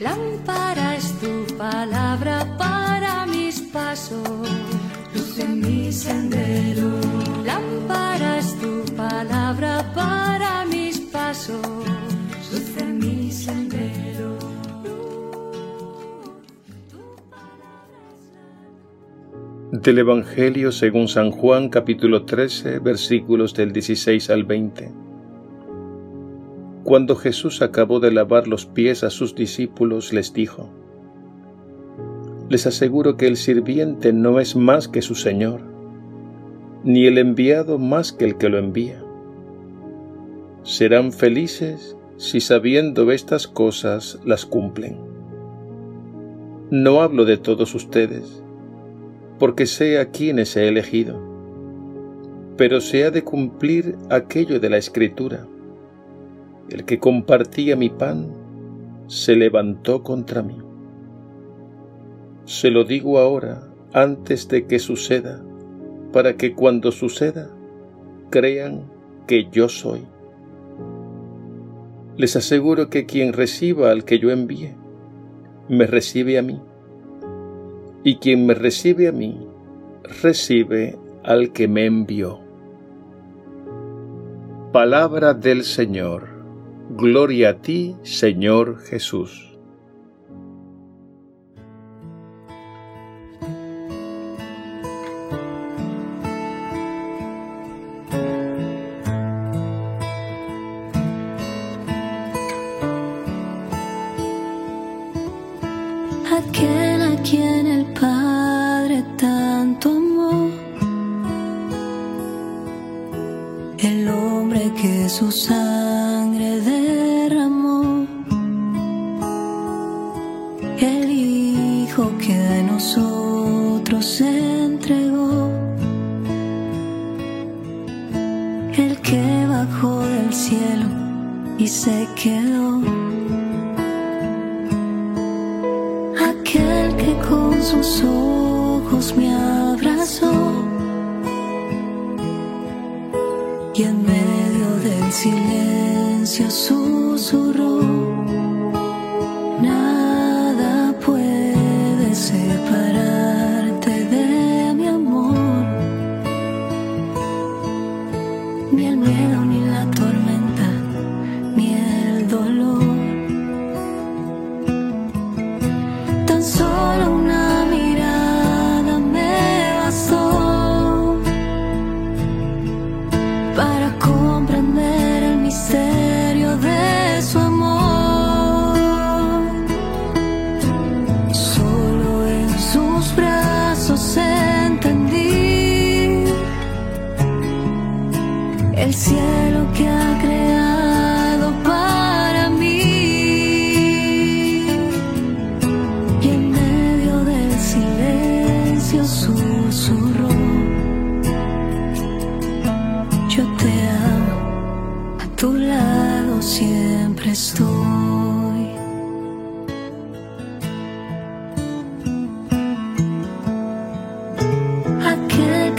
Lámpara es tu palabra para mis pasos, luz en mi sendero. Lámpara es tu palabra para mis pasos, luz en mi sendero. Del Evangelio según San Juan capítulo 13 versículos del 16 al 20. Cuando Jesús acabó de lavar los pies a sus discípulos, les dijo, Les aseguro que el sirviente no es más que su Señor, ni el enviado más que el que lo envía. Serán felices si sabiendo estas cosas las cumplen. No hablo de todos ustedes, porque sé a quienes he elegido, pero se ha de cumplir aquello de la Escritura el que compartía mi pan, se levantó contra mí. Se lo digo ahora, antes de que suceda, para que cuando suceda, crean que yo soy. Les aseguro que quien reciba al que yo envíe, me recibe a mí, y quien me recibe a mí, recibe al que me envió. Palabra del Señor. Gloria a ti, Señor Jesús. Aquel a quien el Padre tanto amó, el hombre que su sangre derramó, el Hijo que a nosotros entregó, el que bajó del cielo y se quedó. Aquel que con sus ojos me abrazó y en medio del silencio susurró.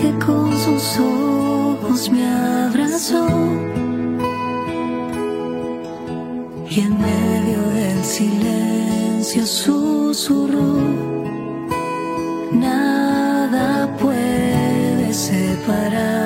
Que con sus ojos me abrazó. Y en medio del silencio susurró, nada puede separarte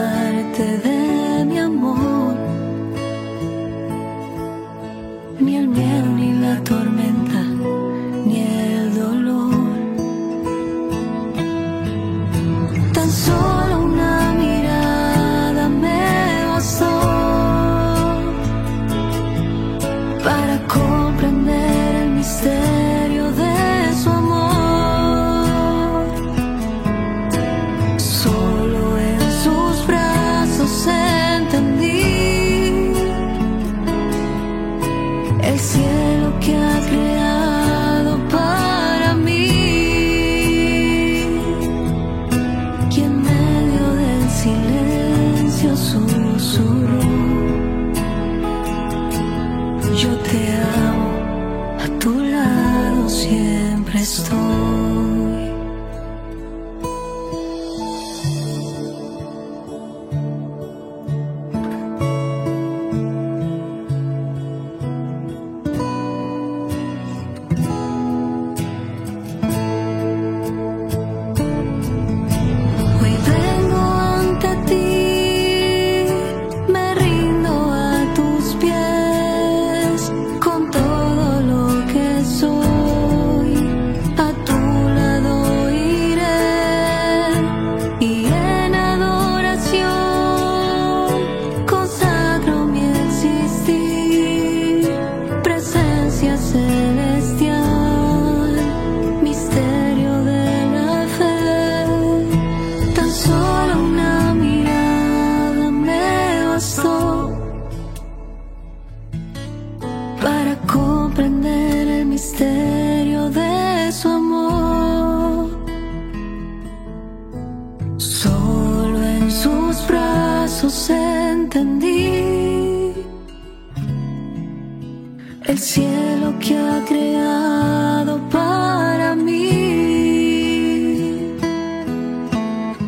el cielo que ha creado para mí.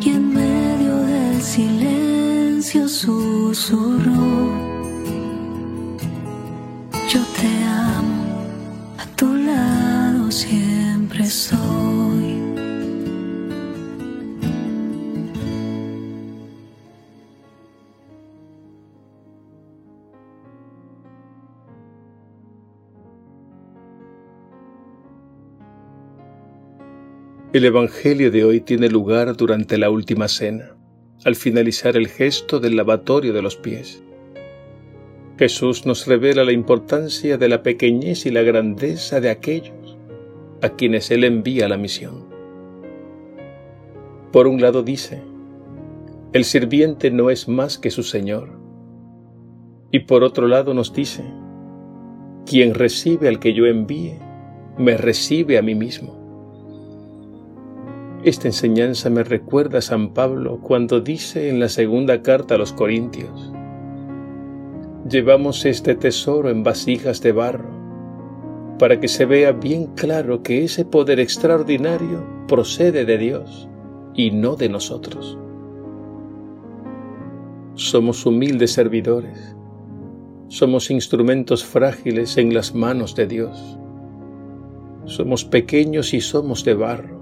Y en medio del silencio susurró. El Evangelio de hoy tiene lugar durante la última cena, al finalizar el gesto del lavatorio de los pies. Jesús nos revela la importancia de la pequeñez y la grandeza de aquellos a quienes Él envía la misión. Por un lado dice, el sirviente no es más que su Señor. Y por otro lado nos dice, quien recibe al que yo envíe, me recibe a mí mismo. Esta enseñanza me recuerda a San Pablo cuando dice en la segunda carta a los Corintios, Llevamos este tesoro en vasijas de barro, para que se vea bien claro que ese poder extraordinario procede de Dios y no de nosotros. Somos humildes servidores, somos instrumentos frágiles en las manos de Dios, somos pequeños y somos de barro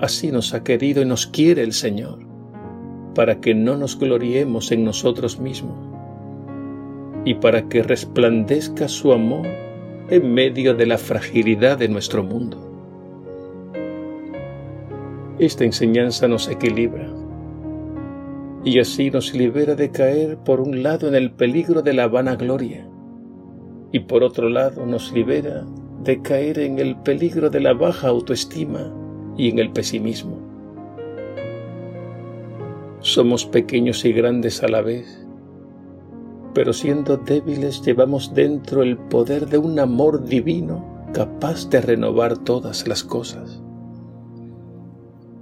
Así nos ha querido y nos quiere el Señor, para que no nos gloriemos en nosotros mismos y para que resplandezca su amor en medio de la fragilidad de nuestro mundo. Esta enseñanza nos equilibra y así nos libera de caer por un lado en el peligro de la vanagloria y por otro lado nos libera de caer en el peligro de la baja autoestima y en el pesimismo. Somos pequeños y grandes a la vez, pero siendo débiles llevamos dentro el poder de un amor divino capaz de renovar todas las cosas.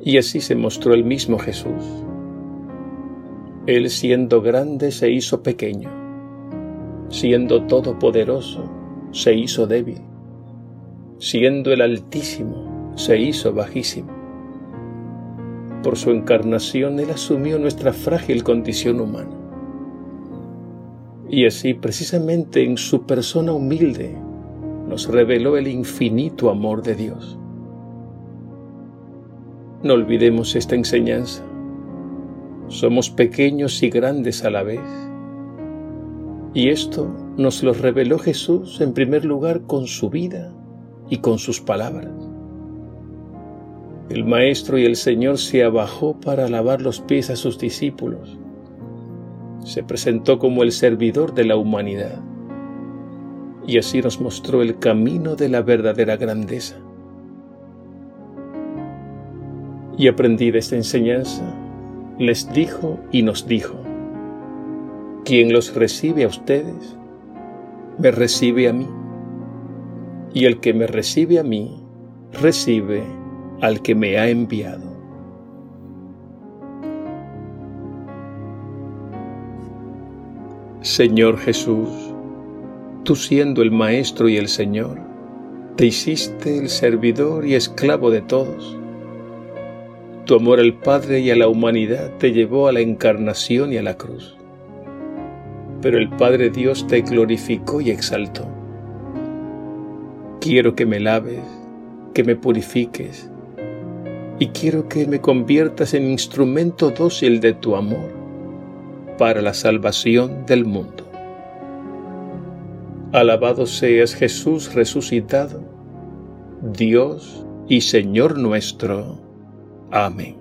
Y así se mostró el mismo Jesús. Él siendo grande se hizo pequeño, siendo todopoderoso se hizo débil, siendo el Altísimo se hizo bajísimo. Por su encarnación Él asumió nuestra frágil condición humana. Y así, precisamente en su persona humilde, nos reveló el infinito amor de Dios. No olvidemos esta enseñanza. Somos pequeños y grandes a la vez. Y esto nos lo reveló Jesús en primer lugar con su vida y con sus palabras. El Maestro y el Señor se abajó para lavar los pies a sus discípulos. Se presentó como el servidor de la humanidad. Y así nos mostró el camino de la verdadera grandeza. Y aprendí esta enseñanza, les dijo y nos dijo, quien los recibe a ustedes, me recibe a mí. Y el que me recibe a mí, recibe al que me ha enviado. Señor Jesús, tú siendo el Maestro y el Señor, te hiciste el servidor y esclavo de todos. Tu amor al Padre y a la humanidad te llevó a la encarnación y a la cruz. Pero el Padre Dios te glorificó y exaltó. Quiero que me laves, que me purifiques, y quiero que me conviertas en instrumento dócil de tu amor para la salvación del mundo. Alabado seas Jesús resucitado, Dios y Señor nuestro. Amén.